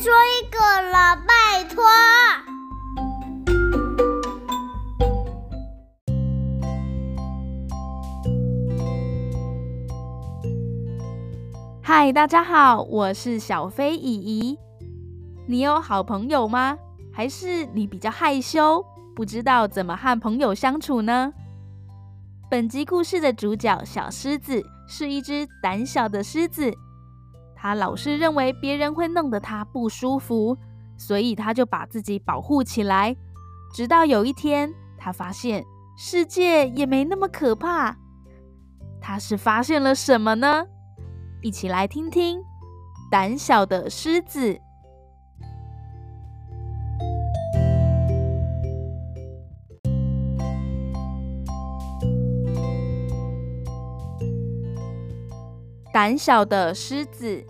说一个了，拜托。嗨，大家好，我是小飞姨姨。你有好朋友吗？还是你比较害羞，不知道怎么和朋友相处呢？本集故事的主角小狮子是一只胆小的狮子，他老是认为别人会弄得他不舒服，所以他就把自己保护起来。直到有一天，他发现世界也没那么可怕。他是发现了什么呢？一起来听听胆小的狮子。胆小的狮子。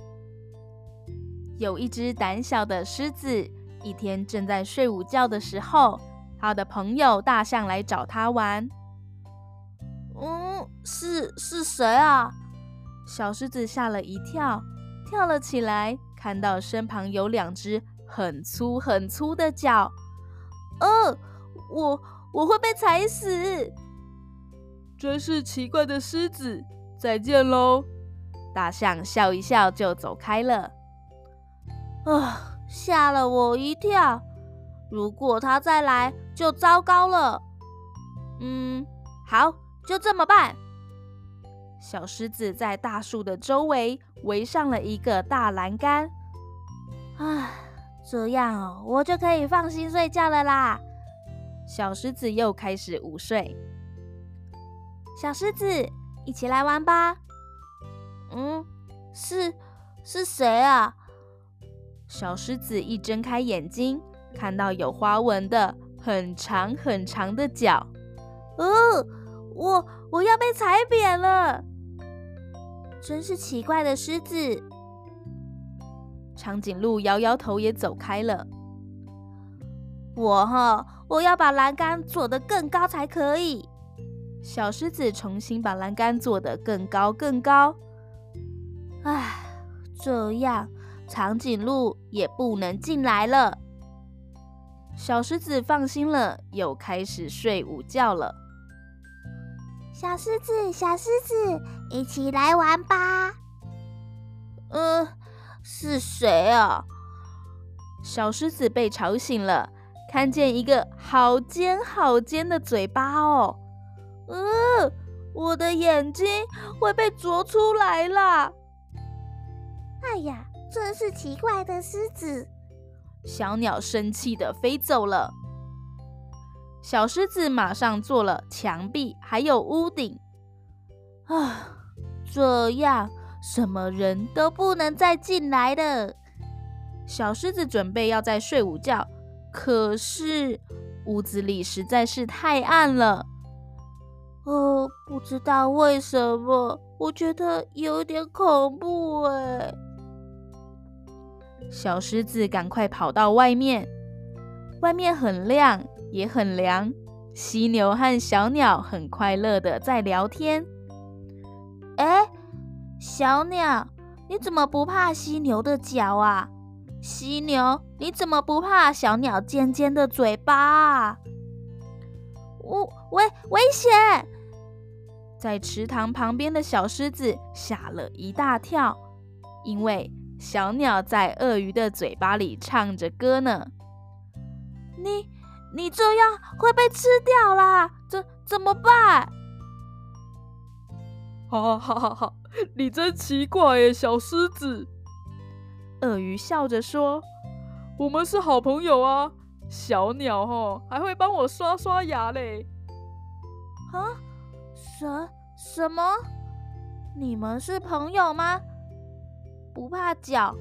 有一只胆小的狮子，一天正在睡午觉的时候，他的朋友大象来找他玩。嗯，是是谁啊？小狮子吓了一跳，跳了起来，看到身旁有两只很粗很粗的脚。呃，我我会被踩死！真是奇怪的狮子，再见喽！大象笑一笑就走开了。啊，吓了我一跳！如果他再来，就糟糕了。嗯，好，就这么办。小狮子在大树的周围围上了一个大栏杆。唉，这样，我就可以放心睡觉了啦。小狮子又开始午睡。小狮子，一起来玩吧。嗯，是是谁啊？小狮子一睁开眼睛，看到有花纹的很长很长的脚。呃，我我要被踩扁了。真是奇怪的狮子。长颈鹿摇摇头，也走开了。我哈，我要把栏杆做得更高才可以。小狮子重新把栏杆做得更高更高。唉，这样长颈鹿也不能进来了。小狮子放心了，又开始睡午觉了。小狮子，小狮子，一起来玩吧。呃，是谁啊？小狮子被吵醒了，看见一个好尖好尖的嘴巴哦。呃，我的眼睛会被啄出来了。哎呀，真是奇怪的狮子。小鸟生气地飞走了。小狮子马上做了墙壁，还有屋顶。啊，这样什么人都不能再进来了。小狮子准备要再睡午觉，可是屋子里实在是太暗了。哦，不知道为什么，我觉得有点恐怖哎。小狮子赶快跑到外面，外面很亮。也很凉，犀牛和小鸟很快乐的在聊天。哎，小鸟，你怎么不怕犀牛的脚啊？犀牛，你怎么不怕小鸟尖尖的嘴巴啊？我危危险！在池塘旁边的小狮子吓了一大跳，因为小鸟在鳄鱼的嘴巴里唱着歌呢。你。你这样会被吃掉啦！怎怎么办？哈哈哈哈！你真奇怪耶，小狮子。鳄鱼笑着说：“我们是好朋友啊。”小鸟哦，还会帮我刷刷牙嘞。啊？什什么？你们是朋友吗？不怕脚，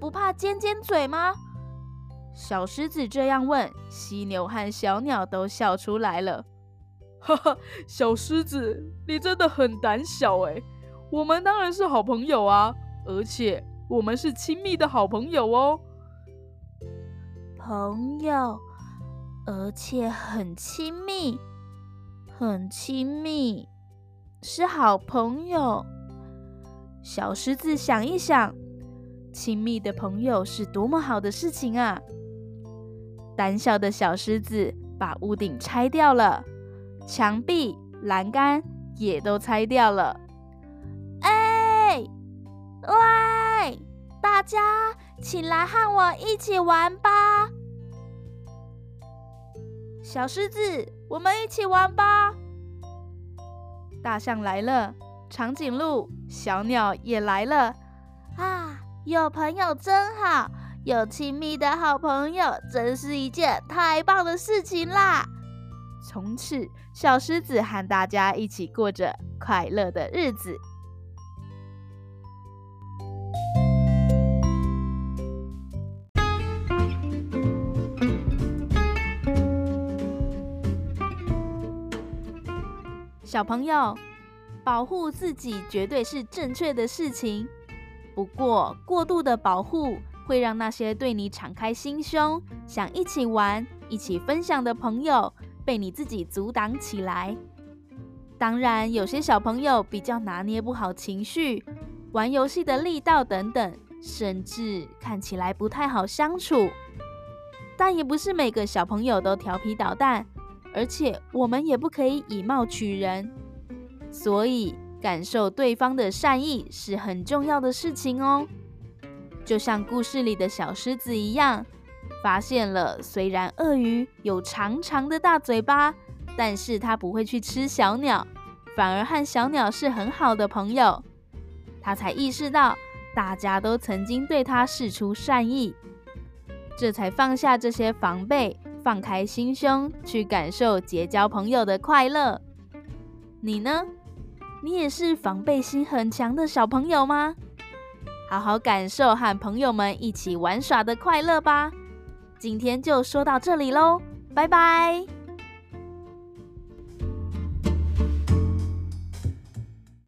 不怕尖尖嘴吗？小狮子这样问，犀牛和小鸟都笑出来了。哈哈，小狮子，你真的很胆小哎！我们当然是好朋友啊，而且我们是亲密的好朋友哦。朋友，而且很亲密，很亲密，是好朋友。小狮子想一想，亲密的朋友是多么好的事情啊！胆小的小狮子把屋顶拆掉了，墙壁、栏杆也都拆掉了。哎，喂，大家，请来和我一起玩吧！小狮子，我们一起玩吧！大象来了，长颈鹿、小鸟也来了。啊，有朋友真好，有亲密的好朋友，真是一件太棒的事情啦！从此，小狮子和大家一起过着快乐的日子。小朋友，保护自己绝对是正确的事情。不过，过度的保护会让那些对你敞开心胸、想一起玩、一起分享的朋友被你自己阻挡起来。当然，有些小朋友比较拿捏不好情绪，玩游戏的力道等等，甚至看起来不太好相处。但也不是每个小朋友都调皮捣蛋，而且我们也不可以以貌取人，所以。感受对方的善意是很重要的事情哦。就像故事里的小狮子一样，发现了虽然鳄鱼有长长的大嘴巴，但是它不会去吃小鸟，反而和小鸟是很好的朋友。他才意识到大家都曾经对他示出善意，这才放下这些防备，放开心胸去感受结交朋友的快乐。你呢？你也是防备心很强的小朋友吗？好好感受和朋友们一起玩耍的快乐吧。今天就说到这里喽，拜拜。